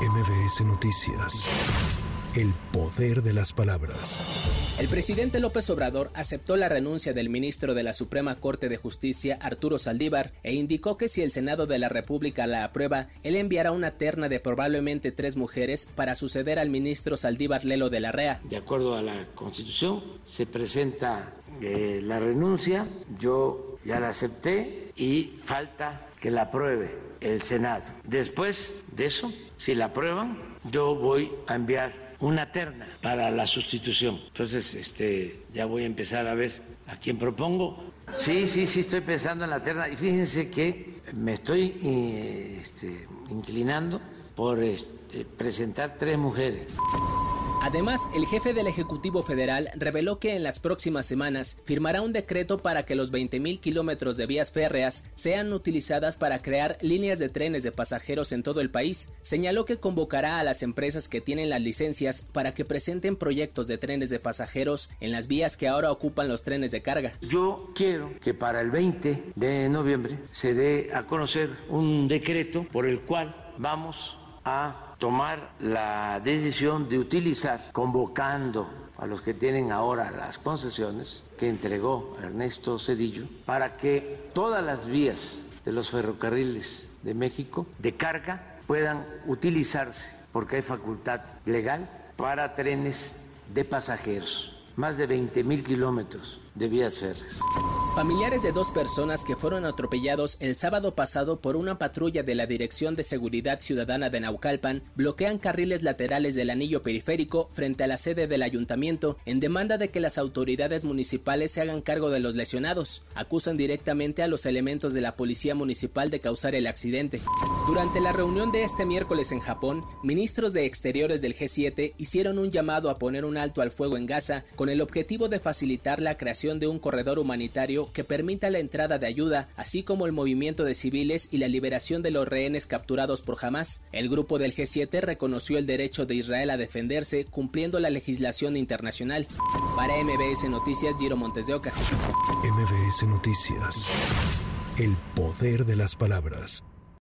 MBS Noticias. El poder de las palabras. El presidente López Obrador aceptó la renuncia del ministro de la Suprema Corte de Justicia, Arturo Saldívar, e indicó que si el Senado de la República la aprueba, él enviará una terna de probablemente tres mujeres para suceder al ministro Saldívar Lelo de la REA. De acuerdo a la Constitución, se presenta eh, la renuncia, yo ya la acepté y falta que la apruebe el Senado. Después de eso, si la aprueban, yo voy a enviar una terna para la sustitución. Entonces, este, ya voy a empezar a ver a quién propongo. Sí, sí, sí, estoy pensando en la terna. Y fíjense que me estoy eh, este, inclinando por este, presentar tres mujeres. Además, el jefe del Ejecutivo Federal reveló que en las próximas semanas firmará un decreto para que los 20.000 kilómetros de vías férreas sean utilizadas para crear líneas de trenes de pasajeros en todo el país. Señaló que convocará a las empresas que tienen las licencias para que presenten proyectos de trenes de pasajeros en las vías que ahora ocupan los trenes de carga. Yo quiero que para el 20 de noviembre se dé a conocer un decreto por el cual vamos a tomar la decisión de utilizar, convocando a los que tienen ahora las concesiones que entregó Ernesto Cedillo, para que todas las vías de los ferrocarriles de México de carga puedan utilizarse, porque hay facultad legal para trenes de pasajeros, más de 20 mil kilómetros de vías férreas. Familiares de dos personas que fueron atropellados el sábado pasado por una patrulla de la Dirección de Seguridad Ciudadana de Naucalpan bloquean carriles laterales del anillo periférico frente a la sede del ayuntamiento en demanda de que las autoridades municipales se hagan cargo de los lesionados. Acusan directamente a los elementos de la policía municipal de causar el accidente. Durante la reunión de este miércoles en Japón, ministros de Exteriores del G7 hicieron un llamado a poner un alto al fuego en Gaza con el objetivo de facilitar la creación de un corredor que permita la entrada de ayuda, así como el movimiento de civiles y la liberación de los rehenes capturados por Hamas. El grupo del G7 reconoció el derecho de Israel a defenderse cumpliendo la legislación internacional. Para MBS Noticias, Giro Montes de Oca. MBS Noticias. El poder de las palabras.